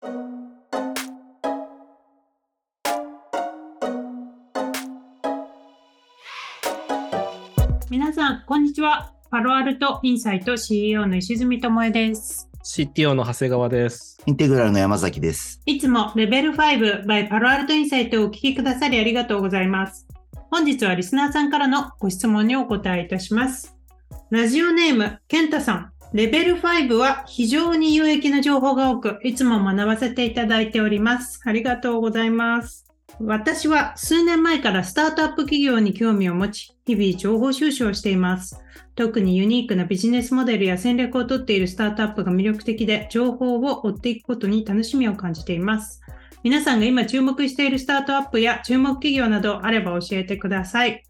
皆さん、こんにちは。パロアルトインサイト CEO の石積智恵です。CTO の長谷川です。インテグラルの山崎です。いつもレベル5 by パロアルトインサイトをお聞きくださりありがとうございます。本日はリスナーさんからのご質問にお答えいたします。ラジオネーム、ケンタさん。レベル5は非常に有益な情報が多く、いつも学ばせていただいております。ありがとうございます。私は数年前からスタートアップ企業に興味を持ち、日々情報収集をしています。特にユニークなビジネスモデルや戦略をとっているスタートアップが魅力的で、情報を追っていくことに楽しみを感じています。皆さんが今注目しているスタートアップや注目企業などあれば教えてください。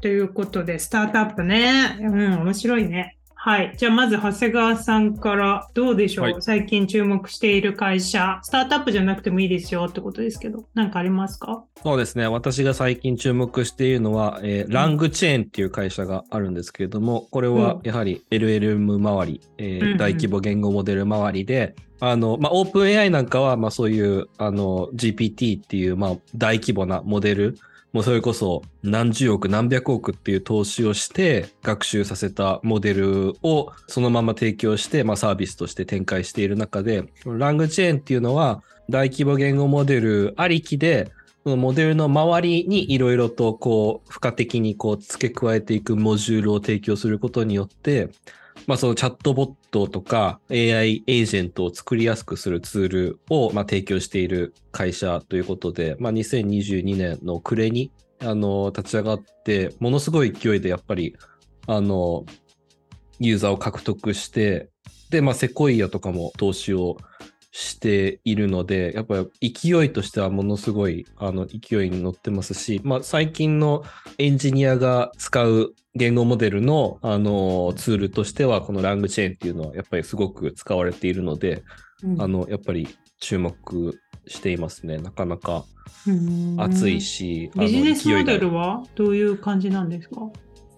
ということで、スタートアップね。うん、面白いね。はい。じゃあ、まず、長谷川さんから、どうでしょう、はい。最近注目している会社、スタートアップじゃなくてもいいですよってことですけど、なんかありますか？そうですね。私が最近注目しているのは、えーラングチェーンっていう会社があるんですけれども、これはやはり LLM 周り、えーうんうん。大規模言語モデル周りで、あの、まあ、オープン AI なんかは、まあ、そういう、あの、GPT っていう、まあ、大規模なモデル、もうそれこそ何十億何百億っていう投資をして学習させたモデルをそのまま提供して、まあ、サービスとして展開している中でラングチェーンっていうのは大規模言語モデルありきでそのモデルの周りにいろいろとこう付加的にこう付け加えていくモジュールを提供することによってまあ、そのチャットボットとか AI エージェントを作りやすくするツールをまあ提供している会社ということで、まあ、2022年の暮れにあの立ち上がってものすごい勢いでやっぱりあのユーザーを獲得してで、まあ、セコイアとかも投資をしているので、やっぱり勢いとしてはものすごいあの勢いに乗ってますし、まあ、最近のエンジニアが使う言語モデルのあのツールとしては、このラングチェーンっていうのはやっぱりすごく使われているので、あのやっぱり注目していますね。なかなか熱いし、ビジネスモデルはどういう感じなんですか？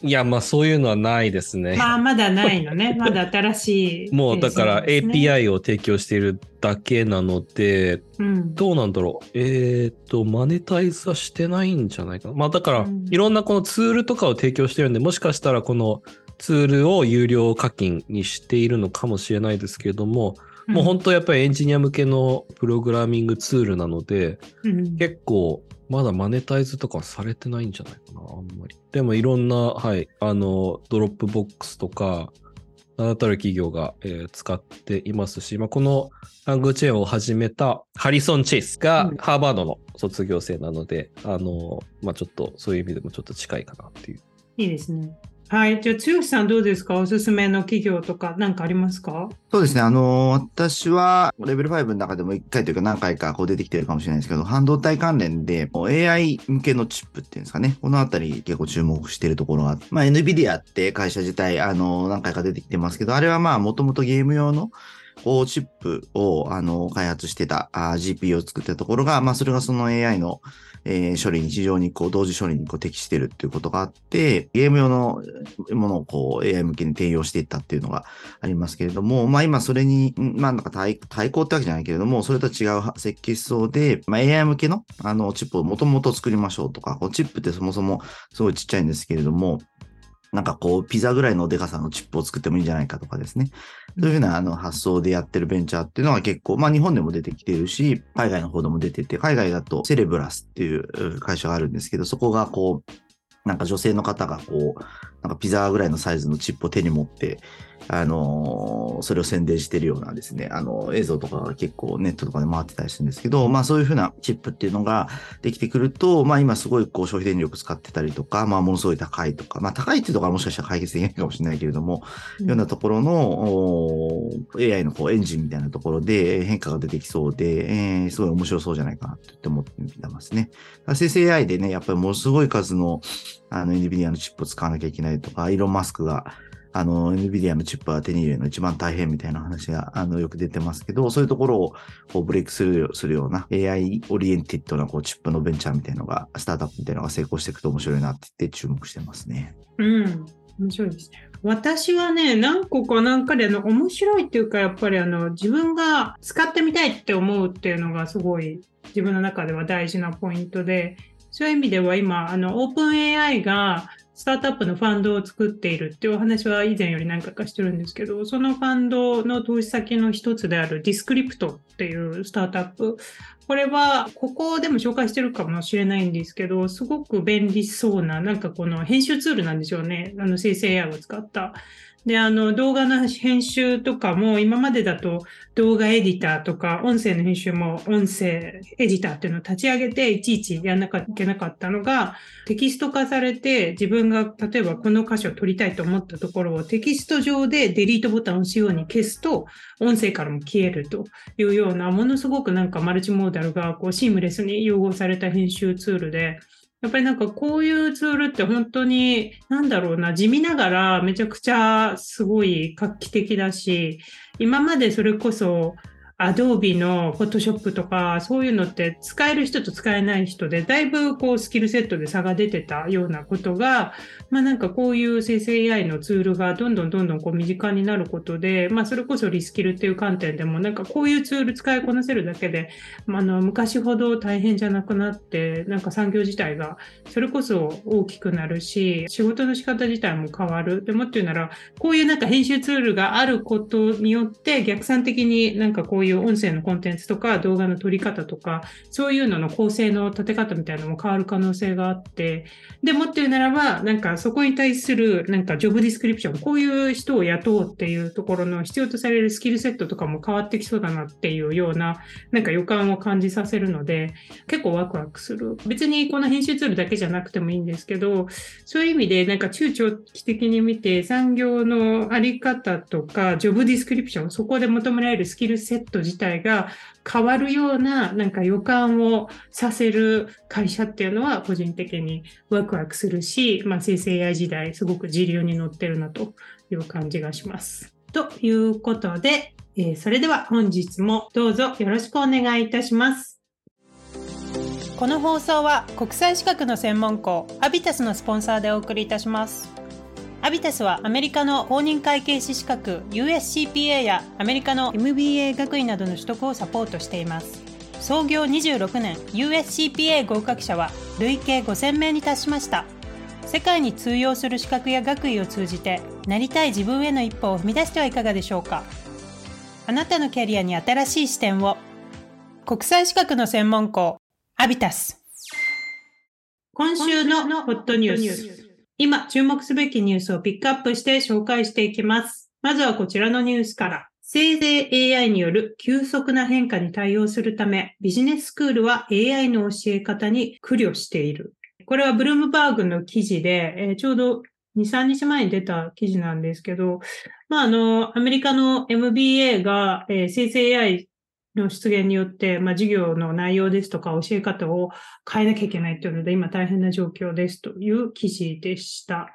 いや、まあそういうのはないですね。まあ、まだないのね。まだ新しい。もうだから API を提供しているだけなので、うん。どうなんだろう。えーっと、マネタイズはしてないんじゃないかな。まあだからうん、いろんなこのツールとかを提供してるんで、もしかしたらこのツールを有料課金にしているのかもしれないですけれども、もう本当やっぱりエンジニア向けのプログラミングツールなので、うん結構まだマネタイズとかされてないんじゃないかな、あんまり。でもいろんな、はい、あの、 Dropbox とか、名だたる企業が、えー使っていますし、まあ、この LangChain を始めたハリソン・チェイスがうんハーバードの卒業生なので、あの、まあ、ちょっとそういう意味でもちょっと近いかなっていう。いいですね。はい。じゃあ、剛さんどうですか？おすすめの企業とか何かありますか？そうですね。あの私は、レベル5の中でも1回というか何回かこう出てきてるかもしれないですけど、半導体関連で、AI 向けのチップっていうんですかね。このあたり結構注目してるところがあって、まあ NVIDIA って会社自体、あの何回か出てきてますけど、あれはまあもともとゲーム用のこうチップを、あの開発してたあ GPU を作ったところが、まあそれがその AI のえー処理に非常にこう同時処理にこう適してるっていうことがあって、ゲーム用のものをこう AI 向けに転用していったっていうのがありますけれども、まあ今それに、まあなんか対対抗ってわけじゃないけれども、それとは違う設計思想で、まあ AI 向けのあのチップをもともと作りましょうとか、こうチップってそもそもすごいちっちゃいんですけれども、なんかこう、ピザぐらいのデカさのチップを作ってもいいんじゃないかとかですね。そういうふうなあの発想でやってるベンチャーっていうのは結構、まあ日本でも出てきているし、海外の方でも出てて、海外だとセレブラスっていう会社があるんですけど、そこがこう、なんか女性の方がこう、なんかピザぐらいのサイズのチップを手に持って、あのーそれを宣伝してるようなですね、あの、映像とかが結構ネットとかで回ってたりするんですけど、まあそういうふうなチップっていうのができてくると、まあ今すごいこう消費電力使ってたりとか、まあものすごい高いとか、まあ高いっていうところはもしかしたら解決できないかもしれないけれども、ようなところの AI のこうエンジンみたいなところでえー変化が出てきそうで、えーすごい面白そうじゃないかなって思ってますね。生成 AI でね、やっぱりものすごい数のあの NVIDIA のチップを使わなきゃいけないとか、イーロン・マスクがあの NVIDIA のチップは手に入れるの一番大変みたいな話があのよく出てますけど、そういうところをこうブレイクするするような AI オリエンティッドなこうチップのベンチャーみたいなのが、スタートアップみたいなのが成功していくと面白いなって言って注目してますね。うん。面白いですね。私はね、何個かなんかであの面白いっていうか、やっぱりあの自分が使ってみたいって思うっていうのがすごい自分の中では大事なポイントで、そういう意味では今、あのオープン AI がスタートアップのファンドを作っているっていうお話は以前より何回かしてるんですけど、そのファンドの投資先の一つである Descript っていうスタートアップ。これは、ここでも紹介してるかもしれないんですけど、すごく便利そうな、なんかこの編集ツールなんでしょうね。あの生成 AI を使った。で、あの、動画の編集とかも、今までだと動画エディターとか、音声の編集も音声エディターっていうのを立ち上げて、いちいちやんなきゃいけなかったのが、テキスト化されて、自分が例えばこの箇所を取りたいと思ったところをテキスト上でデリートボタンを押すように消すと、音声からも消えるというような、ものすごくなんかマルチモーダルがこうシームレスに融合された編集ツールで、やっぱりなんかこういうツールって本当に、なんだろうな、地味ながらめちゃくちゃすごい画期的だし、今までそれこそ Adobe の Photoshop とか、そういうのって使える人と使えない人で、だいぶこうスキルセットで差が出てたようなことが、まあなんかこういう生成 AI のツールがどんどんどんどんこう身近になることで、まあそれこそリスキルっていう観点でも、なんかこういうツール使いこなせるだけで、まあ、の昔ほど大変じゃなくなって、なんか産業自体がそれこそ大きくなるし、仕事の仕方自体も変わる。でもっていうなら、こういうなんか編集ツールがあることによって逆算的になんかこういう音声のコンテンツとか動画の撮り方とか、そういうのの構成の立て方みたいなのも変わる可能性があって、でもっていうならば、なんかそこに対するなんかジョブディスクリプション、こういう人を雇うっていうところの必要とされるスキルセットとかも変わってきそうだなっていうような、なんか予感を感じさせるので、結構ワクワクする。別にこの編集ツールだけじゃなくてもいいんですけど、そういう意味でなんか中長期的に見て産業のあり方とか、ジョブディスクリプション、そこで求められるスキルセット自体が変わるようななんか予感をさせる会社っていうのは個人的にワクワクするし、まあ、生成 AI 時代すごく時流に乗ってるなという感じがします。ということで、えー、それでは本日もどうぞよろしくお願いいたします。この放送は国際資格の専門校アビタスのスポンサーでお送りいたします。アビタスはアメリカの公認会計士資格 USCPA やアメリカの MBA 学位などの取得をサポートしています。創業26年 USCPA 合格者は累計5000名に達しました。世界に通用する資格や学位を通じてなりたい自分への一歩を踏み出してはいかがでしょうかあなたのキャリアに新しい視点を国際資格の専門校アビタス今週のホットニュース今注目すべきニュースをピックアップして紹介していきます。まずはこちらのニュースから。生成 AI による急速な変化に対応するため、ビジネススクールは AI の教え方に苦慮している。これはブルームバーグの記事で、えー、ちょうど2、3日前に出た記事なんですけど、まあ、あの、アメリカの MBA が、えー、生成 AI の出現によって、まあ、授業の内容ですとか教え方を変えなきゃいけないというので、今大変な状況ですという記事でした。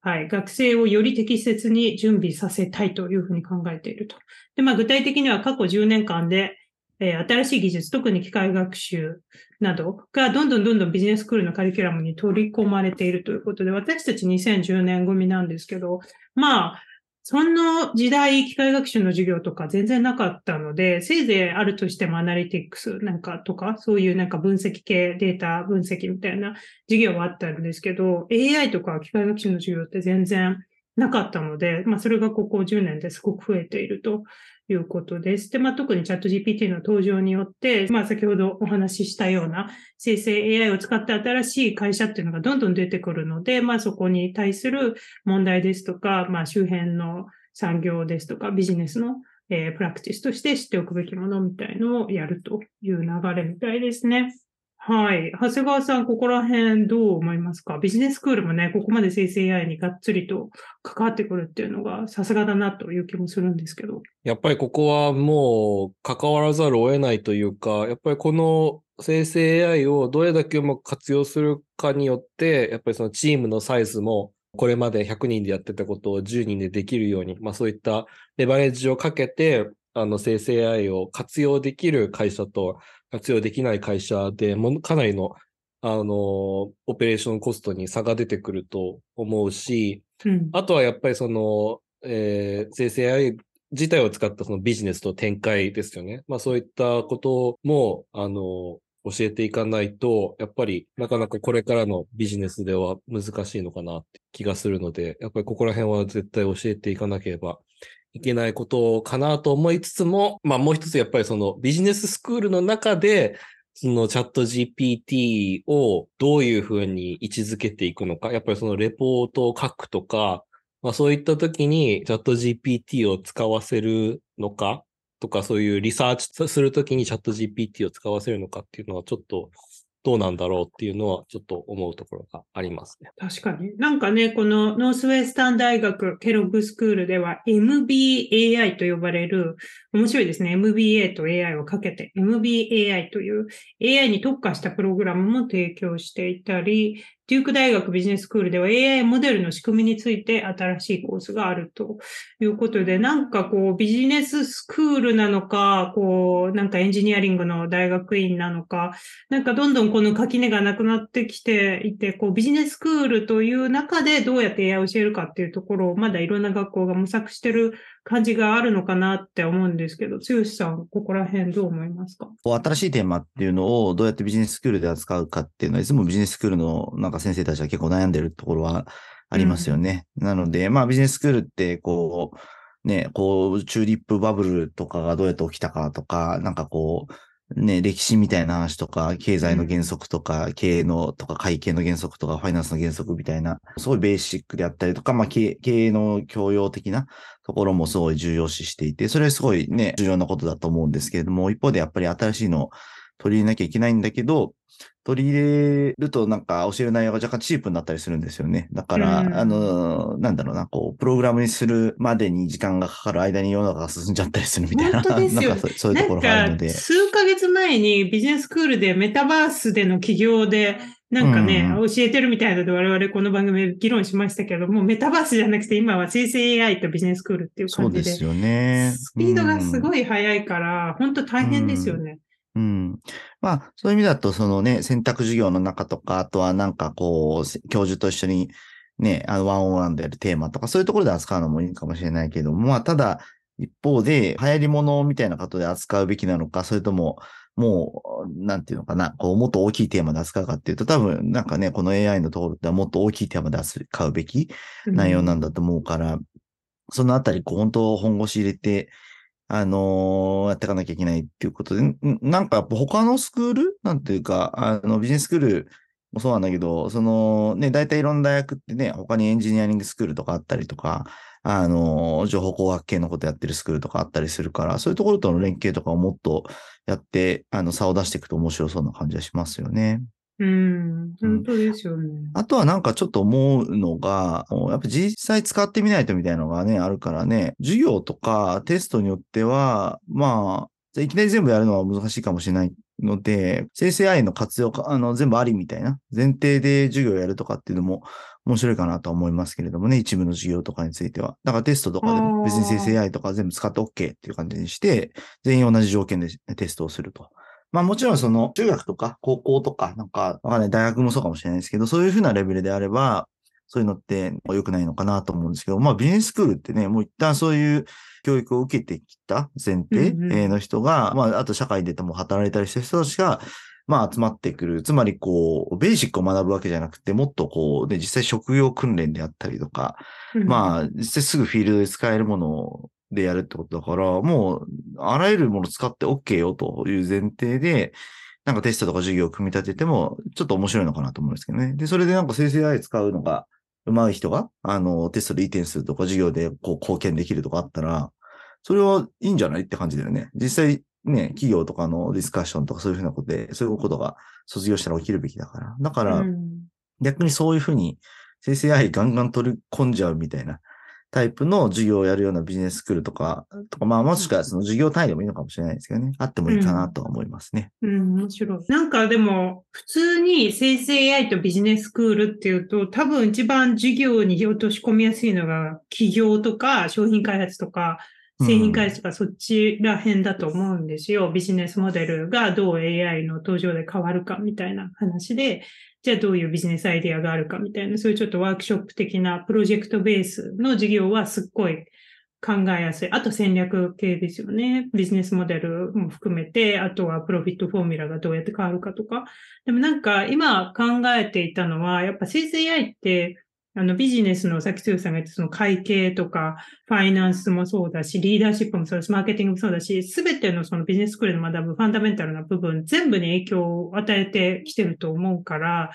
はい。学生をより適切に準備させたいというふうに考えていると。で、まあ、具体的には過去10年間で、えー、新しい技術、特に機械学習などがどんどんどんどんビジネススクールのカリキュラムに取り込まれているということで、私たち2010年組なんですけど、まあ、そんな時代、機械学習の授業とか全然なかったので、せいぜいあるとしてもアナリティクスなんかとか、そういうなんか分析系、データ分析みたいな授業はあったんですけど、AI とか機械学習の授業って全然なかったので、まあそれがここ10年ですごく増えているということです。で、まあ、特にチャット GPT の登場によって、まあ、先ほどお話ししたような生成 AI を使った新しい会社っていうのがどんどん出てくるので、まあ、そこに対する問題ですとか、まあ、周辺の産業ですとか、ビジネスの、えー、プラクティスとして知っておくべきものみたいのをやるという流れみたいですね。はい。長谷川さん、ここら辺どう思いますか？ビジネススクールもね、ここまで生成 AI にがっつりと関わってくるっていうのがさすがだなという気もするんですけど。やっぱりここはもう関わらざるを得ないというか、やっぱりこの生成 AI をどれだけうまく活用するかによって、やっぱりそのチームのサイズもこれまで100人でやってたことを10人でできるように、まあそういったレバレッジをかけて、あの生成 AI を活用できる会社と活用できない会社でもかなりのあの、オペレーションコストに差が出てくると思うし、うん。あとはやっぱりその、えー生成 AI 自体を使ったそのビジネスと展開ですよね。まあそういったことも、あの、教えていかないと、やっぱりなかなかこれからのビジネスでは難しいのかなって気がするので、やっぱりここら辺は絶対教えていかなければいけないことかなと思いつつも、まあもう一つやっぱりそのビジネススクールの中で、そのチャット GPT をどういうふうに位置づけていくのか、やっぱりそのレポートを書くとか、まあそういった時にチャット GPT を使わせるのかとか、そういうリサーチするときにチャット GPT を使わせるのかっていうのはちょっとどうなんだろうっていうのはちょっと思うところがありますね。確かに。なんかね、このノースウェスタン大学ケロッグスクールでは MBAI と呼ばれる、面白いですね。MBA と AI をかけて MBAI という AI に特化したプログラムも提供していたり、デューク大学ビジネススクールでは AI モデルの仕組みについて新しいコースがあるということで、なんかこうビジネススクールなのか、こうなんかエンジニアリングの大学院なのか、なんかどんどんこの垣根がなくなってきていて、こうビジネススクールという中でどうやって AI を教えるかっていうところをまだいろんな学校が模索してる感じがあるのかなって思うんですけど、剛さん、ここら辺どう思いますか？こう新しいテーマっていうのをどうやってビジネススクールで扱うかっていうのは、いつもビジネススクールのなんか先生たちは結構悩んでるところはありますよね。なので、まあビジネススクールってこう、ね、こう、チューリップバブルとかがどうやって起きたかとか、なんかこう、ね、歴史みたいな話とか、経済の原則とか、経営のとか、会計の原則とか、ファイナンスの原則みたいな、すごいベーシックであったりとか、まあ経営経営の教養的なところもすごい重要視していて、それはすごいね、重要なことだと思うんですけれども、一方でやっぱり新しいのを取り入れなきゃいけないんだけど、取り入れるとなんか教える内容が若干チープになったりするんですよね。だから、うんあの、なんだろうな、こう、プログラムにするまでに時間がかかる間に世の中が進んじゃったりするみたいな、なんかそういうところがあるので。数ヶ月前にビジネススクールでメタバースでの起業で、なんかね、う教えてるみたいなので我々この番組で議論しましたけども、メタバースじゃなくて今は生成 AI とビジネススクールっていう感じで。そうですよね。スピードがすい。ごい速いから、本当大変ですよね。うん。まあ、そういう意味だと、そのね、選択授業の中とか、あとはなんかこう、教授と一緒にね、あの、ワンオンワンでやるテーマとか、そういうところで扱うのもいいかもしれないけども、まあ、ただ、一方で、流行り物みたいなことで扱うべきなのか、それとも、もう、なんていうのかな、こう、もっと大きいテーマで扱うかっていうと、多分、なんかね、この AI のところではもっと大きいテーマで扱うべき内容なんだと思うから、そのあたり、こう、本当本腰入れて、あのーやっていかなきゃいけないっていうことで、なんかやっぱ他のスクールなんていうか、あの、ビジネススクールもそうなんだけど、そのね、大体いろんな大学ってね、他にエンジニアリングスクールとかあったりとか、あのー情報工学系のことやってるスクールとかあったりするから、そういうところとの連携とかをもっとやって、あの、差を出していくと面白そうな感じはしますよね。うん、本当ですよね。あとはなんかちょっと思うのが、やっぱ実際使ってみないとみたいなのがね、あるからね、授業とかテストによっては、まあ、いきなり全部やるのは難しいかもしれないので、生成 AI の活用か、あの、全部ありみたいな、前提で授業をやるとかっていうのも面白いかなとは思いますけれどもね、一部の授業とかについては。だからテストとかでも別に生成 AI とか全部使って OK っていう感じにして、全員同じ条件でテストをすると。まあもちろんその中学とか高校とかなんかわかんない大学もそうかもしれないですけど、そういうふうなレベルであれば、そういうのって良くないのかなと思うんですけど、まあビジネススクールってね、もう一旦そういう教育を受けてきた前提うんうんえーの人が、まああと社会でも働いたりしてる人たちが、まあ集まってくる。つまりこう、ベーシックを学ぶわけじゃなくて、もっとこう、で、実際職業訓練であったりとか、まあ、実際すぐフィールドで使えるものでやるってことだから、もう、あらゆるもの使って OK よという前提で、なんかテストとか授業を組み立てても、ちょっと面白いのかなと思うんですけどね。で、それでなんか生成 AI 使うのが上手い人が、あの、テストでいい点数とか授業でこう貢献できるとかあったら、それはいいんじゃないって感じだよね。実際ね、企業とかのディスカッションとかそういうふうなことで、そういうことが卒業したら起きるべきだから。だから、うん逆にそういうふうに生成 AI ガンガン取り込んじゃうみたいなタイプの授業をやるようなビジネススクールとか、とかまあもしくはその授業単位でもいいのかもしれないですけどね。あってもいいかなとは思いますね。うん、面白い。なんかでも、普通に生成 AI とビジネススクールっていうと、多分一番授業に落とし込みやすいのが、企業とか商品開発とか、製品開発とかそっちら辺だと思うんですよ。ビジネスモデルがどう AI の登場で変わるかみたいな話で、じゃあどういうビジネスアイデアがあるかみたいな、そういうちょっとワークショップ的なプロジェクトベースの事業はすっごい考えやすい。あと戦略系ですよね。ビジネスモデルも含めて、あとはプロフィットフォーミュラがどうやって変わるかとか。でもなんか今考えていたのは、やっぱ生成 AI ってあのビジネスのさっき剛さんが言ったその会計とか、ファイナンスもそうだし、リーダーシップもそうだし、マーケティングもそうだし、すべてのそのビジネススクールで学ぶファンダメンタルな部分、全部に影響を与えてきてると思うから、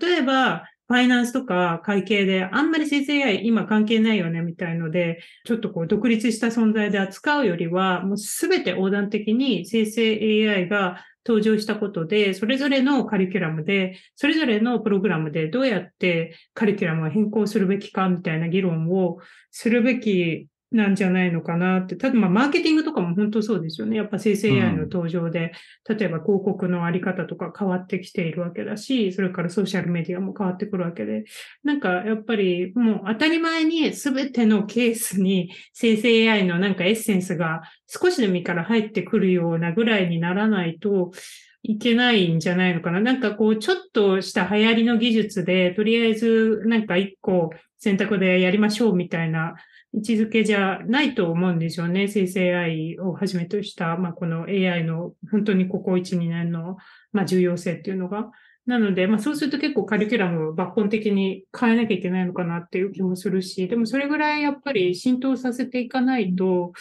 例えば、ファイナンスとか会計であんまり生成 AI 今関係ないよねみたいので、ちょっとこう独立した存在で扱うよりは、もうすべて横断的に生成 AI が登場したことで、それぞれのカリキュラムで、それぞれのプログラムでどうやってカリキュラムを変更するべきかみたいな議論をするべきなんじゃないのかなって。ただ、まあ、マーケティングとかも本当そうですよね。やっぱ生成 AI の登場で、うん、例えば広告のあり方とか変わってきているわけだし、それからソーシャルメディアも変わってくるわけで、なんかやっぱりもう当たり前に全てのケースに生成 AI のなんかエッセンスが少しでもいいから入ってくるようなぐらいにならないと、いけないんじゃないのかな。なんかこう、ちょっとした流行りの技術で、とりあえずなんか一個選択でやりましょうみたいな位置づけじゃないと思うんですよね。生成 AI をはじめとした、まあ、この AI の本当にここ1、2年の、まあ、重要性っていうのが。なので、まあ、そうすると結構カリキュラムを抜本的に変えなきゃいけないのかなっていう気もするし、でもそれぐらいやっぱり浸透させていかないと、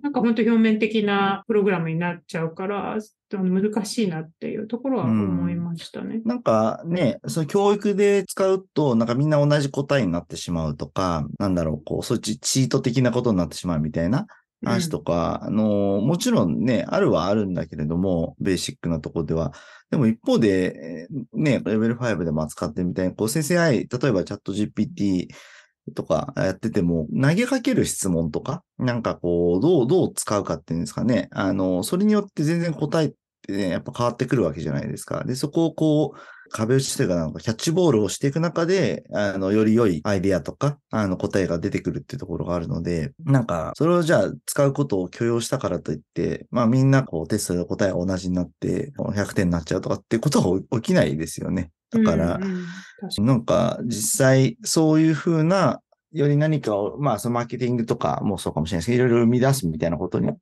なんか本当表面的なプログラムになっちゃうから、難しいなっていうところは思いましたね。うん、なんかね、その教育で使うと、なんかみんな同じ答えになってしまうとか、なんだろう、こう、そっちチート的なことになってしまうみたいな話とか、うん、あの、もちろんね、あるはあるんだけれども、ベーシックなところでは。でも一方で、ね、レベル5でも扱ってみたいに、こう、生成 AI、例えばチャット GPT とかやってても、投げかける質問とか、なんかこう、どう、どう使うかっていうんですかね。あの、それによって全然答えってね、やっぱ変わってくるわけじゃないですか。で、そこをこう、壁打ちというかなんかキャッチボールをしていく中で、あの、より良いアイデアとか、あの、答えが出てくるっていうところがあるので、なんか、それをじゃあ使うことを許容したからといって、まあみんなこうテストで答えが同じになって、100点になっちゃうとかっていうことは 起きないですよね。だから、うんうん、なんか実際そういうふうなより何かを、まあ、そのマーケティングとかもそうかもしれないですけど、いろいろ生み出すみたいなことに、の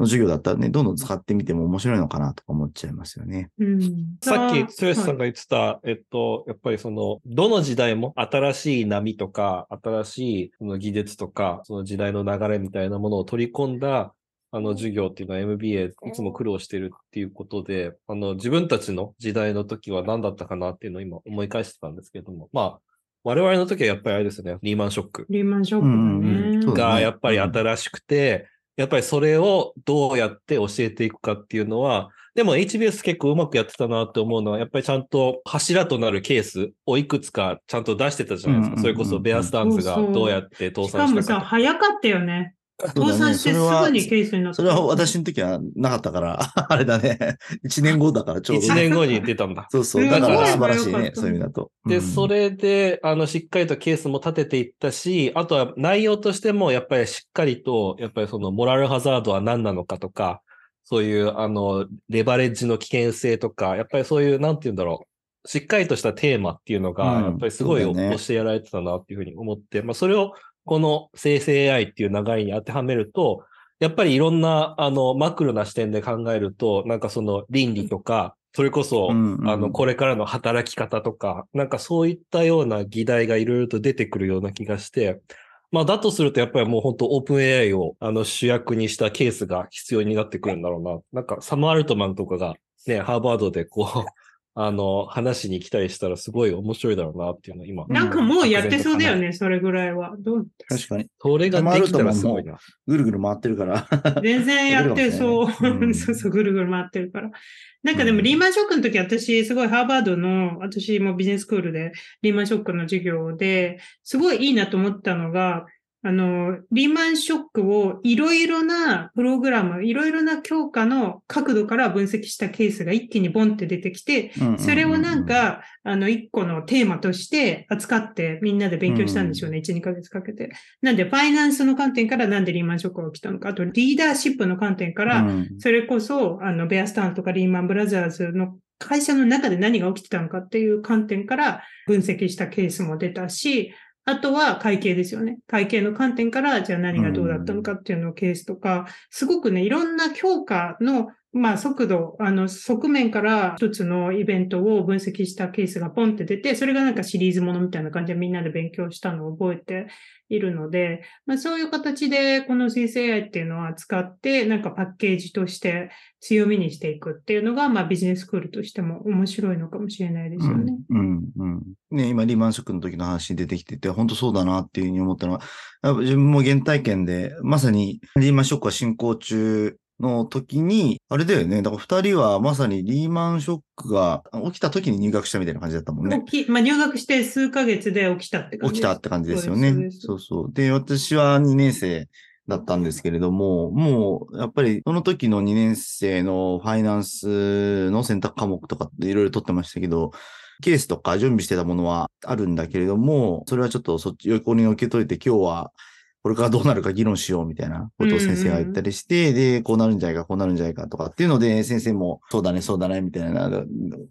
授業だったらね、どんどん使ってみても面白いのかなとか思っちゃいますよね。うん、さっき、剛さんが言ってた、はい、えっと、やっぱりその、どの時代も新しい波とか、新しいその技術とか、その時代の流れみたいなものを取り込んだ、あの授業っていうのは MBA いつも苦労してるっていうことで、あの自分たちの時代の時は何だったかなっていうのを今思い返してたんですけども、まあ我々の時はやっぱりあれですね、リーマンショック。リーマンショック、ねうんうん、がやっぱり新しくて、やっぱりそれをどうやって教えていくかっていうのは、でも HBS 結構うまくやってたなって思うのは、やっぱりちゃんと柱となるケースをいくつかちゃんと出してたじゃないですか。それこそベアスタンズがどうやって倒産したか。しかもさ、早かったよね。倒産してすぐにケースになった。それは私の時はなかったから、あれだね。1年後だからちょうど。1年後に出たんだ。そうそう。だから素晴らしいね。そういう意味だと。で、それで、あの、しっかりとケースも立てていったし、あとは内容としても、やっぱりしっかりと、やっぱりそのモラルハザードは何なのかとか、そういう、あの、レバレッジの危険性とか、やっぱりそういう、なんて言うんだろう。しっかりとしたテーマっていうのが、やっぱりすごい教えられてたなっていうふうに思って、まあそれをこの生成 AI っていう流れに当てはめると、やっぱりいろんな、あの、マクロな視点で考えると、なんかその倫理とか、それこそ、うんうん、あの、これからの働き方とか、なんかそういったような議題がいろいろと出てくるような気がして、まあ、だとすると、やっぱりもう本当オープン AI をあの主役にしたケースが必要になってくるんだろうな。なんか、サム・アルトマンとかがね、ハーバードでこう、あの、話に来たりしたらすごい面白いだろうなっていうの今。なんかもうやってそうだよね、それぐらいは。どう？確かに。それができたらすごいな。ぐるぐる回ってるから。全然やってそう。そうそう、ぐるぐる回ってるから。なんかでもリーマンショックの時私、すごいハーバードの、私もビジネススクールでリーマンショックの授業で、すごいいいなと思ったのが、あの、リーマンショックをいろいろなプログラム、いろいろな強化の角度から分析したケースが一気にボンって出てきて、それをなんか、あの、一個のテーマとして扱ってみんなで勉強したんでしょうね。1、2ヶ月かけて。なんで、ファイナンスの観点からなんでリーマンショックが起きたのか、あとリーダーシップの観点から、それこそ、あの、ベアスタンとかリーマンブラザーズの会社の中で何が起きてたのかっていう観点から分析したケースも出たし、あとは会計ですよね。会計の観点から、じゃあ何がどうだったのかっていうのをケースとか、すごくね、いろんな強化のまあ、速度、あの、側面から一つのイベントを分析したケースがポンって出て、それがなんかシリーズものみたいな感じでみんなで勉強したのを覚えているので、まあ、そういう形でこの生成 AI っていうのは使って、なんかパッケージとして強みにしていくっていうのが、まあ、ビジネススクールとしても面白いのかもしれないですよね。うん、うん、ね、今、リーマンショックの時の話に出てきてて、本当そうだなっていうふうに思ったのは、自分も原体験で、まさにリーマンショックは進行中の時に、あれだよね。だから二人はまさにリーマンショックが起きた時に入学したみたいな感じだったもんね。まあ入学して数ヶ月で起きたって感じ起きたって感じですよね。そうそうで私は2年生だったんですけれども、もう、やっぱり、その時の2年生のファイナンスの選択科目とかっていろいろ取ってましたけど、ケースとか準備してたものはあるんだけれども、それはちょっとそっち横に受け取れて今日はこれからどうなるか議論しようみたいなことを先生が言ったりして、うんうん、で、こうなるんじゃないか、こうなるんじゃないかとかっていうので、先生も、そうだね、そうだね、みたいな、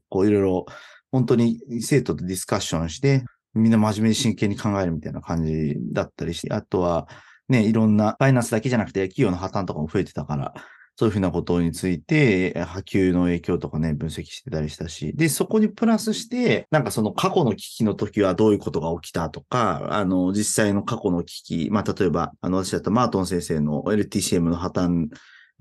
こういろいろ、本当に生徒とディスカッションして、みんな真面目に真剣に考えるみたいな感じだったりして、あとは、ね、いろんな、ファイナンスだけじゃなくて、企業の破綻とかも増えてたから、そういうふうなことについて、波及の影響とかね、分析してたりしたし、で、そこにプラスして、なんかその過去の危機の時はどういうことが起きたとか、あの、実際の過去の危機、まあ、例えば、あの、私だったマートン先生の LTCM の破綻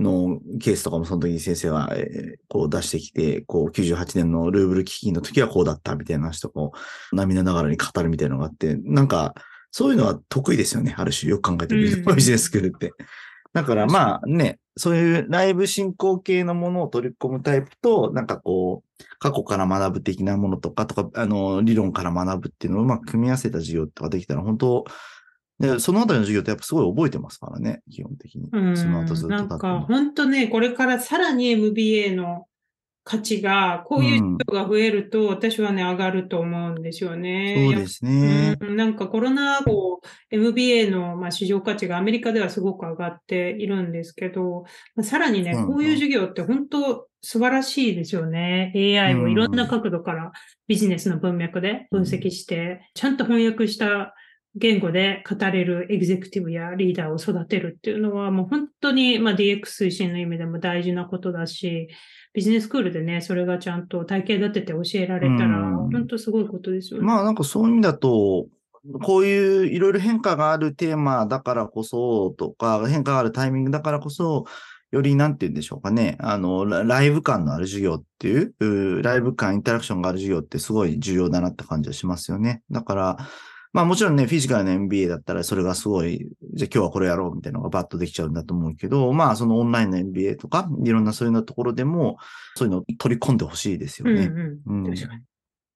のケースとかもその時に先生は、えー、こう出してきて、こう98年のルーブル危機の時はこうだったみたいな話とかを涙ながらに語るみたいなのがあって、なんか、そういうのは得意ですよね。ある種、よく考えてみると、ビジネススクールって。だからまあね、そういうライブ進行形のものを取り込むタイプと、なんかこう、過去から学ぶ的なものとか、とか、あの、理論から学ぶっていうのをうまく組み合わせた授業とかできたら、本当で、そのあたりの授業ってやっぱすごい覚えてますからね、基本的に。その後ずっと。なんか、本当ね、これからさらに MBA の価値が、こういう人が増えると、私はね、上がると思うんですよね。そうですね。うん、なんかコロナ後、MBA の、まあ、市場価値がアメリカではすごく上がっているんですけど、まあ、さらにね、こういう授業って本当素晴らしいですよね。AI をいろんな角度からビジネスの文脈で分析して、ちゃんと翻訳した言語で語れるエグゼクティブやリーダーを育てるっていうのはもう本当に、まあ、DX 推進の意味でも大事なことだし、ビジネススクールでね、それがちゃんと体系立てて教えられたら、本当すごいことですよね。まあなんかそういう意味だと、こういういろいろ変化があるテーマだからこそとか、変化があるタイミングだからこそ、よりなんて言うんでしょうかね。あの、ライブ感のある授業っていう、ライブ感、インタラクションがある授業ってすごい重要だなって感じはしますよね。だから、まあもちろんね、フィジカルの MBA だったらそれがすごい、じゃあ今日はこれやろうみたいなのがバッとできちゃうんだと思うけど、まあそのオンラインの MBA とか、いろんなそういうのところでも、そういうのを取り込んでほしいですよね。うんうん、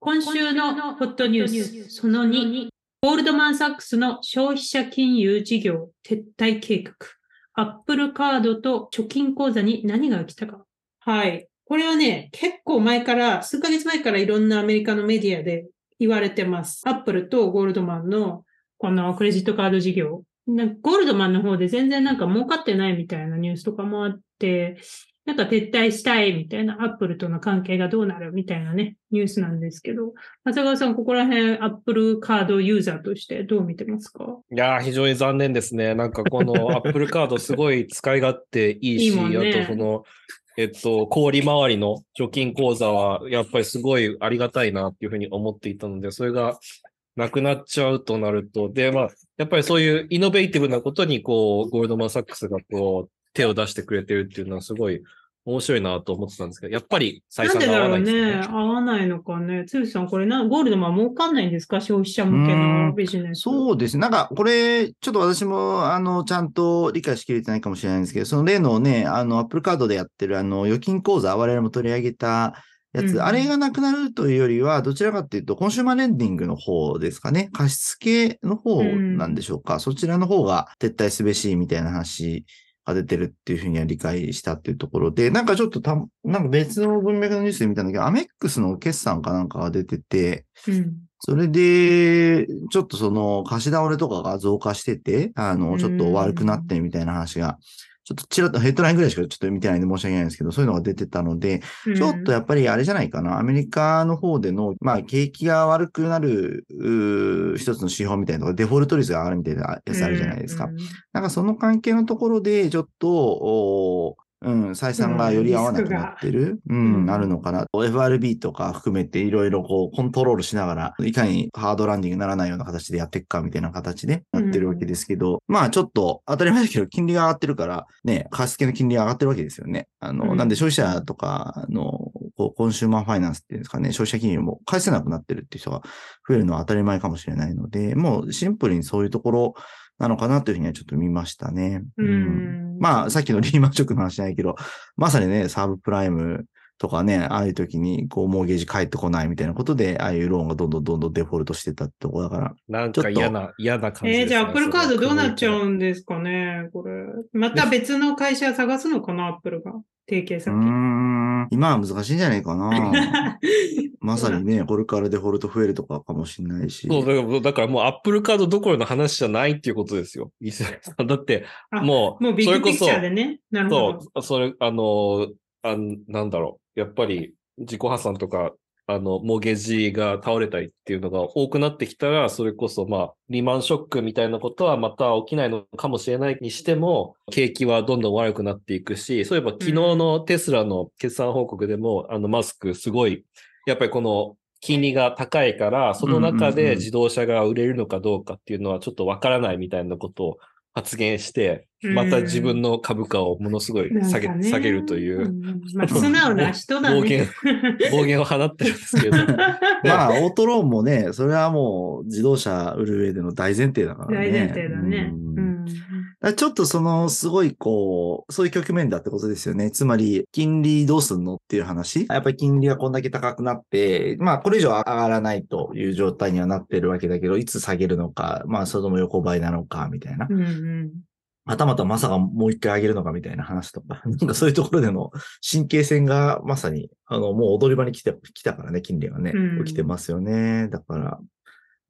今週のホットニュース、その2、ゴールドマンサックスの消費者金融事業撤退計画。アップルカードと貯金口座に何が起きたか。はい。これはね、結構前から、数ヶ月前からいろんなアメリカのメディアで言われてます。アップルとゴールドマンのこのクレジットカード事業。ゴールドマンの方で全然なんか儲かってないみたいなニュースとかもあって、なんか撤退したいみたいな、アップルとの関係がどうなるみたいなね、ニュースなんですけど、長谷川さん、ここら辺、 Apple Card ユーザーとしてどう見てますか？いやー、非常に残念ですね。なんかこの Apple Card すごい使い勝手いいし、いいね、あとその、えっと、高利回りの貯金口座は、やっぱりすごいありがたいなっていうふうに思っていたので、それがなくなっちゃうとなると、で、まあ、やっぱりそういうイノベーティブなことに、こう、ゴールドマンサックスがこう、手を出してくれてるっていうのはすごい面白いなと思ってたんですけど、やっぱり採算が合わないですね。なんでだろうね。合わないのかね。つゆさん、これな、ゴールドマン儲かんないんですか？消費者向けのビジネス。そうですね。なんか、これ、ちょっと私も、あの、ちゃんと理解しきれてないかもしれないんですけど、その例のね、あの、アップルカードでやってる、あの、預金口座、我々も取り上げた、やつ、うんあれがなくなるというよりは、どちらかというと、コンシューマーレンディングの方ですかね。貸付の方なんでしょうか。そちらの方が撤退すべしみたいな話が出てるっていうふうには理解したっていうところで、なんかちょっとた、なんか別の文脈のニュースで見たんだけど、アメックスの決算かなんかが出てて、うん。それで、ちょっとその貸し倒れとかが増加してて、あの、ちょっと悪くなってみたいな話が、ちょっとちらっとヘッドラインぐらいしかちょっと見てないんで申し訳ないんですけど、そういうのが出てたので、ちょっとやっぱりあれじゃないかな。アメリカの方での、まあ、景気が悪くなる、一つの指標みたいなところ、デフォルト率が上がるみたいなやつあるじゃないですか。うんなんかその関係のところで、ちょっと、うん、採算がより合わなくなってる、うん、うん。あるのかな。FRB とか含めていろいろこうコントロールしながら、いかにハードランディングにならないような形でやっていくかみたいな形でやってるわけですけど、まあちょっと当たり前だけど金利が上がってるから、ね、貸付の金利が上がってるわけですよね。あの、うん。なんで消費者とかの、こう、コンシューマーファイナンスっていうんですかね、消費者金融も返せなくなってるっていう人が増えるのは当たり前かもしれないので、もうシンプルにそういうところなのかなというふうにはちょっと見ましたね。うん。まあ、さっきのリーマンショックの話じゃないけど、まさにね、サーブプライムとかね、ああいう時に、こう、モーゲージ返ってこないみたいなことで、ああいうローンがどんどんどんどんデフォルトしてたってとこだから。なんか嫌な、嫌な感じです、ね。えーじゃあ、アップルカードどうなっちゃううんですかね、これ。また別の会社探すのかな、アップルが。提携うー先。ん、今は難しいんじゃないかな。まさにね、これからデフォルト増えるとかかもしれないし。そうだから、だからもうアップルカードどころの話じゃないっていうことですよ。伊勢さんだって、あもう、もうビッグピクチャーでそね。なれこるほど。そ、それ、あの、あなんだろう。やっぱり自己破産とか、あの、モーゲージが倒れたりっていうのが多くなってきたら、それこそ、まあ、リーマンショックみたいなことはまた起きないのかもしれないにしても、景気はどんどん悪くなっていくし、そういえば昨日のテスラの決算報告でも、あの、マスクすごい、やっぱりこの、金利が高いから、その中うんうんうんで自動車が売れるのかどうかっていうのはちょっとわからないみたいなことを発言して、また自分の株価をものすごい下げ,、ね下げるというう、んまあ、素直な人だね。暴言暴言を放ってるんですけど。まあ、オートローンもね、それはもう自動車売る上での大前提だからね。大前提だね。うんちょっとその、すごいこう、そういう局面だってことですよね。つまり、金利どうすんのっていう話。やっぱり金利がこんだけ高くなって、まあ、これ以上上がらないという状態にはなってるわけだけど、いつ下げるのか、まあ、それとも横ばいなのか、みたいな。うんうんはたまたまさかもう一回上げるのかみたいな話とか、なんかそういうところでの神経戦がまさに、あの、もう踊り場に来て、来たからね、金利がねうん、起きてますよね。だから、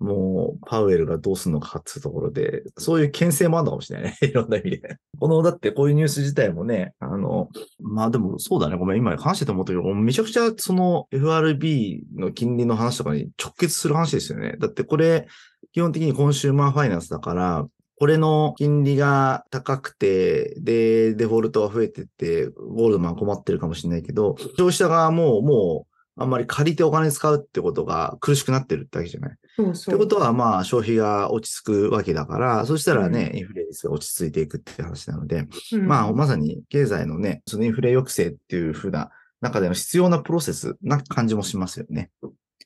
もう、パウエルがどうするのかっていうところで、そういう牽制もあるのかもしれないね。いろんな意味で。この、だってこういうニュース自体もね、あの、まあでもそうだね。ごめん、今話してて思ったけど、めちゃくちゃその FRB の金利の話とかに直結する話ですよね。だってこれ、基本的にコンシューマーファイナンスだから、これの金利が高くて、で、デフォルトが増えてって、ゴールドマン困ってるかもしれないけど、消費者側ももう、あんまり借りてお金使うってことが苦しくなってるってわけじゃない。そうそう。ってことは、まあ、消費が落ち着くわけだから、そしたらね、うインフレ率が落ち着いていくっていう話なので、うんまあ、まさに経済のね、そのインフレ抑制っていう風な中での必要なプロセスな感じもしますよね。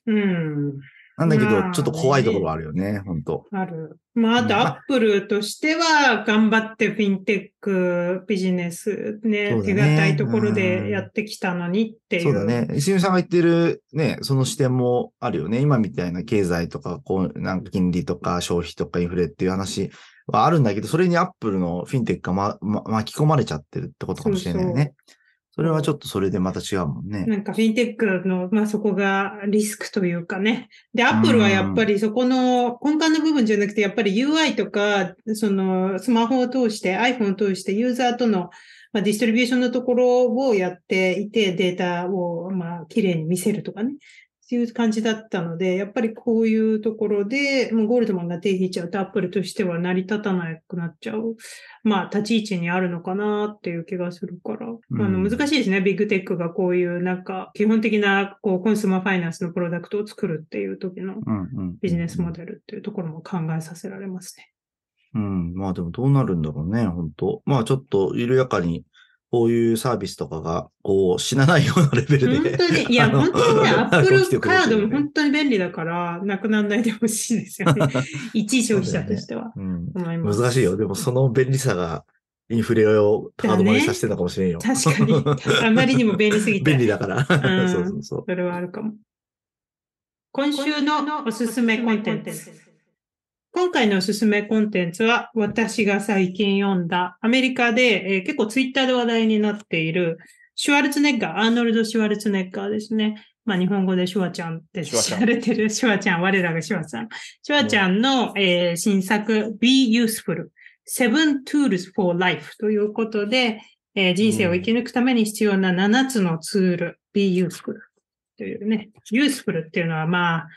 うん。なんだけどまあ、ちょっと怖いところはあるよね、本当ある。まあ、あと、うんアップルとしては、頑張ってフィンテックビジネスね、ね堅いところでやってきたのにっていう。そうだね。石井さんが言ってるね、その視点もあるよね。今みたいな経済とか、こう、なんか金利とか消費とかインフレっていう話はあるんだけど、それにアップルのフィンテックが、まま、巻き込まれちゃってるってことかもしれないよね。それはちょっとそれでまた違うもんね。なんかフィンテックの、まあそこがリスクというかね。で、アップルはやっぱりそこの根幹の部分じゃなくて、やっぱり UI とか、そのスマホを通して、iPhone を通してユーザーとの、まあ、ディストリビューションのところをやっていて、データを、まあ、綺麗に見せるとかね。っていう感じだったので、やっぱりこういうところで、もうゴールドマンが定義しちゃうと、アップルとしては成り立たなくなっちゃう。まあ、立ち位置にあるのかなっていう気がするから。うんあの難しいですね。ビッグテックがこういう、なんか、基本的な、こう、コンスーマーファイナンスのプロダクトを作るっていう時の。ビジネスモデルっていうところも考えさせられますね。うん。まあでもどうなるんだろうね、本当まあちょっと緩やかに、こういうサービスとかが、こう、死なないようなレベルで。本当に、いや、本当にね、アップルカードも本当に便利だから、なくならないでほしいですよね。一消費者としては。うん思います難しいよ。でもその便利さがインフレを高止まりさせてたかもしれんよ。確かに。あまりにも便利すぎて。便利だから。うんそうそうそう。それはあるかも。今週のおすすめコンテンツ。今回のおすすめコンテンツは、私が最近読んだ、アメリカで、えー結構ツイッターで話題になっている、シュワルツェネッガー、アーノルド・シュワルツェネッガーですね。まあ、日本語でシュワちゃんって知られてる、シュワちゃん、我らがシュワちゃん。シュワちゃんの、えー新作、Be Useful Seven Tools for Life ということで、えー人生を生き抜くために必要な7つのツール、Be Useful というね、Useful っていうのはまあ、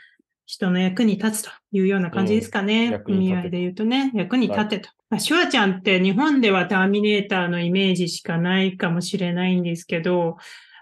人の役に立つというような感じですかね。うん意味合いで言うとね、役に立てと。まあ、シュワちゃんって日本ではターミネーターのイメージしかないかもしれないんですけど、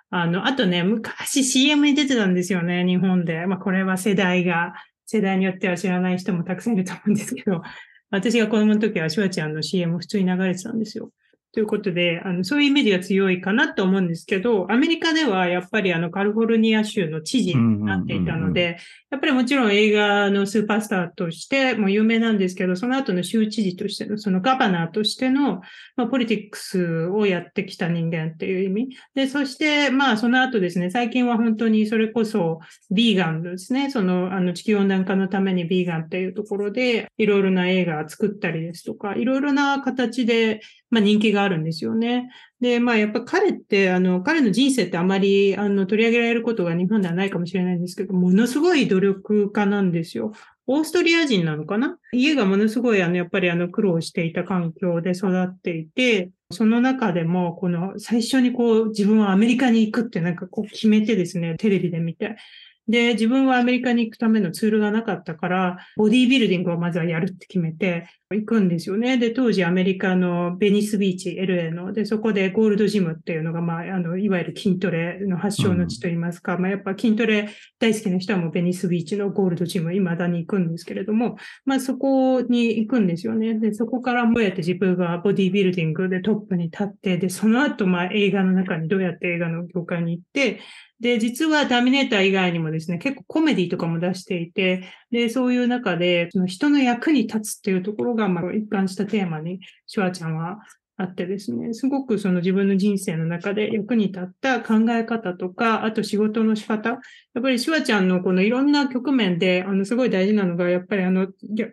あの、あとね、昔 CM に出てたんですよね、日本で。まあ、これは世代が、世代によっては知らない人もたくさんいると思うんですけど、私が子供の時はシュワちゃんの CM 普通に流れてたんですよ。ということで、あの、そういうイメージが強いかなと思うんですけど、アメリカではやっぱりあの、カリフォルニア州の知事になっていたので、やっぱりもちろん映画のスーパースターとしても有名なんですけど、その後の州知事としての、そのガバナーとしての、まあ、ポリティックスをやってきた人間っていう意味。で、そして、まあ、その後ですね、最近は本当にそれこそ、ビーガンですね、その、あの、地球温暖化のためにビーガンっていうところで、いろいろな映画を作ったりですとか、いろいろな形で、まあ、人気があるんですよね。で、まあ、やっぱ彼って、あの、彼の人生ってあまり、あの、取り上げられることが日本ではないかもしれないんですけど、ものすごい努力家なんですよ。オーストリア人なのかな？家がものすごい、あの、やっぱりあの、苦労していた環境で育っていて、その中でも、この、最初にこう、自分はアメリカに行くってなんかこう決めてですね、テレビで見て。で、自分はアメリカに行くためのツールがなかったから、ボディービルディングをまずはやるって決めて、行くんですよね。で、当時アメリカのベニスビーチ、LA の、で、そこでゴールドジムっていうのが、まあ、あの、いわゆる筋トレの発祥の地といいますか、まあ、やっぱ筋トレ大好きな人はもうベニスビーチのゴールドジム、未だに行くんですけれども、まあ、そこに行くんですよね。で、そこからどうやって自分がボディービルディングでトップに立って、で、その後、まあ、映画の中にどうやって映画の業界に行って、で、実はターミネーター以外にもですね、結構コメディとかも出していて、で、そういう中で、その人の役に立つっていうところが、まあ、一貫したテーマに、シュワちゃんはあってですね、すごくその自分の人生の中で役に立った考え方とか、あと仕事の仕方。やっぱりシュワちゃんのこのいろんな局面で、あの、すごい大事なのが、やっぱりあの、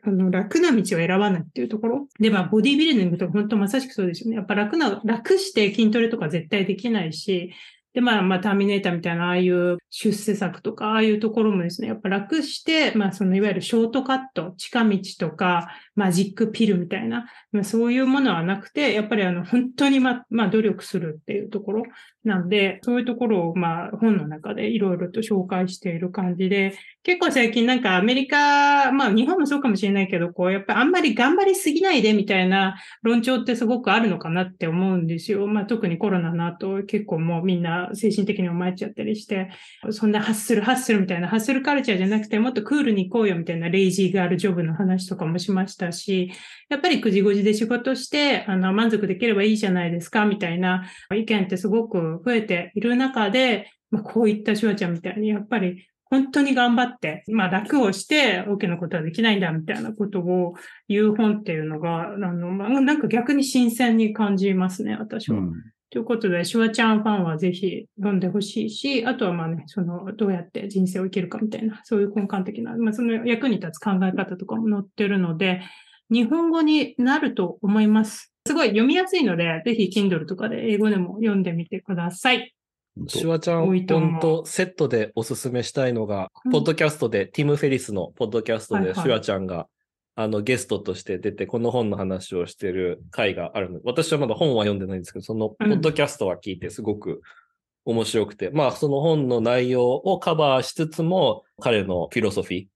あの楽な道を選ばないっていうところ。で、まあ、ボディービルディングとか本当まさしくそうですよね。やっぱ楽な、楽して筋トレとか絶対できないし、で、まあ、まあ、ターミネーターみたいな、ああいう出世作とか、ああいうところもですね、やっぱ楽して、まあ、その、いわゆるショートカット、近道とか、マジックピルみたいな、まあ、そういうものはなくて、やっぱりあの、本当にま、まあ、努力するっていうところなんで、そういうところを、まあ、本の中でいろいろと紹介している感じで、結構最近なんかアメリカ、まあ、日本もそうかもしれないけど、こう、やっぱりあんまり頑張りすぎないでみたいな論調ってすごくあるのかなって思うんですよ。まあ、特にコロナの後、結構もうみんな精神的にも参っちゃったりして、そんなハッスルハッスルみたいな、ハッスルカルチャーじゃなくて、もっとクールに行こうよみたいなレイジーガールジョブの話とかもしましたし、やっぱり9時5時で仕事して、あの、満足できればいいじゃないですか、みたいな意見ってすごく増えている中で、まあ、こういったシュワちゃんみたいに、やっぱり本当に頑張って、まあ楽をして大きなことはできないんだみたいなことを言う本っていうのが、あの、まあ、なんか逆に新鮮に感じますね、私は。うんということで、シュワちゃんファンはぜひ読んでほしいし、あとはまあね、その、どうやって人生を生きるかみたいな、そういう根幹的な、まあその役に立つ考え方とかも載ってるので、日本語になると思います。すごい読みやすいので、ぜひ Kindle とかで英語でも読んでみてください。シュワちゃん、本当セットでおすすめしたいのが、うんポッドキャストで、ティム・フェリスのポッドキャストでシュワちゃんが、あの、ゲストとして出て、この本の話をしてる回があるの。で、私はまだ本は読んでないんですけど、そのポッドキャストは聞いてすごく面白くて、まあ、その本の内容をカバーしつつも、彼のフィロソフィ。ー、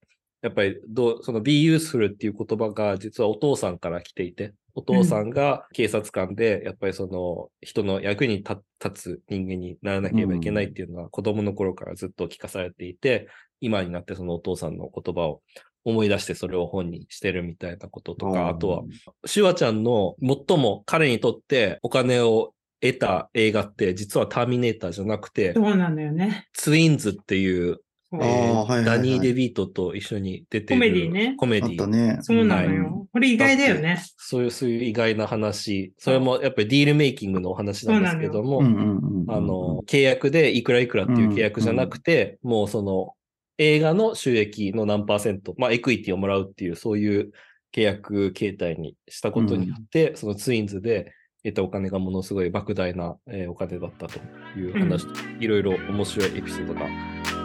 やっぱりどう、その be useful っていう言葉が実はお父さんから来ていて、お父さんが警察官で、やっぱりその人の役に立立つ人間にならなければいけないっていうのは子供の頃からずっと聞かされていて、今になってそのお父さんの言葉を思い出してそれを本にしてるみたいなこととか、あとは、シュワちゃんの最も彼にとってお金を得た映画って実はターミネーターじゃなくてそ、うなんだよね。ツインズっていうダニー・デビートと一緒に出てるコメディねコメディね。そうなのはよ。これ意外だよね。そういう、そういう意外な話。それもやっぱりディールメイキングのお話なんですけども、あの、契約でいくらいくらっていう契約じゃなくて、もうその映画の収益の何パーセント、まあエクイティをもらうっていう、そういう契約形態にしたことによって、そのツインズで得たお金がものすごい莫大な、えーお金だったという話、いろいろ面白いエピソードが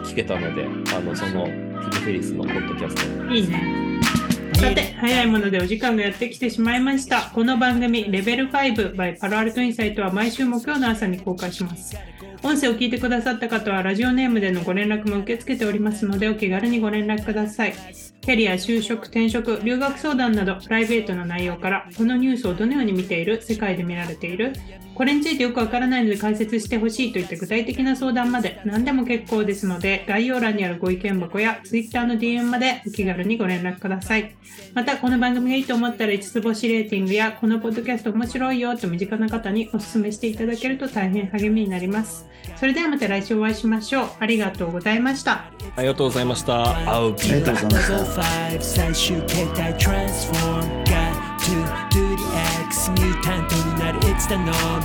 聞けたので、あの、そのティム・フェリスのポッドキャスト。いいね。さて、早いものでお時間がやってきてしまいました。この番組、レベル5 by パロアルトインサイトは毎週木曜の朝に公開します。音声を聞いてくださった方は、ラジオネームでのご連絡も受け付けておりますので、お気軽にご連絡ください。キャリア、就職、転職、留学相談など、プライベートな内容から、このニュースをどのように見ている、世界で見られている、これについてよくわからないので解説してほしいといった具体的な相談まで何でも結構ですので概要欄にあるご意見箱や Twitter の DM までお気軽にご連絡ください。またこの番組がいいと思ったら5つ星レーティングやこのポッドキャスト面白いよと身近な方にお勧めしていただけると大変励みになります。それではまた来週お会いしましょう。ありがとうございました。ありがとうございました。ありがとうございました。X ミュータントになる It's the norm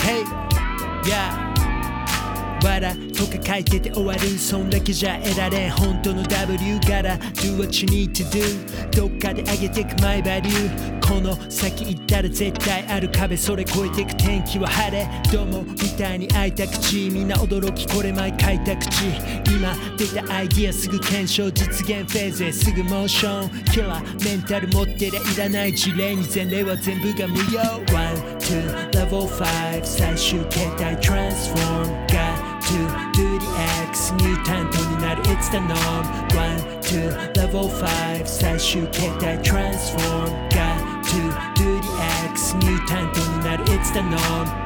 Hey, yeah わらとか書いてて終わるそんだけじゃ得られん本当の W から Do what you need to do どっかで上げてく My value この先行ったら絶対ある壁それ越えていく天気は晴れ。どうもみたいに開いた口みんな驚きこれ前書いた口今出たアイディアすぐ検証実現フェーズへ。すぐモーション。キラーメンタル持ってりゃいらない事例に前例は全部が無用。One, two, level 5最終形態 Transform Got to do the X ミュータントになる It's the norm One, two, level 5最終形態 Transform Got to do the X ミュータントになる It's the norm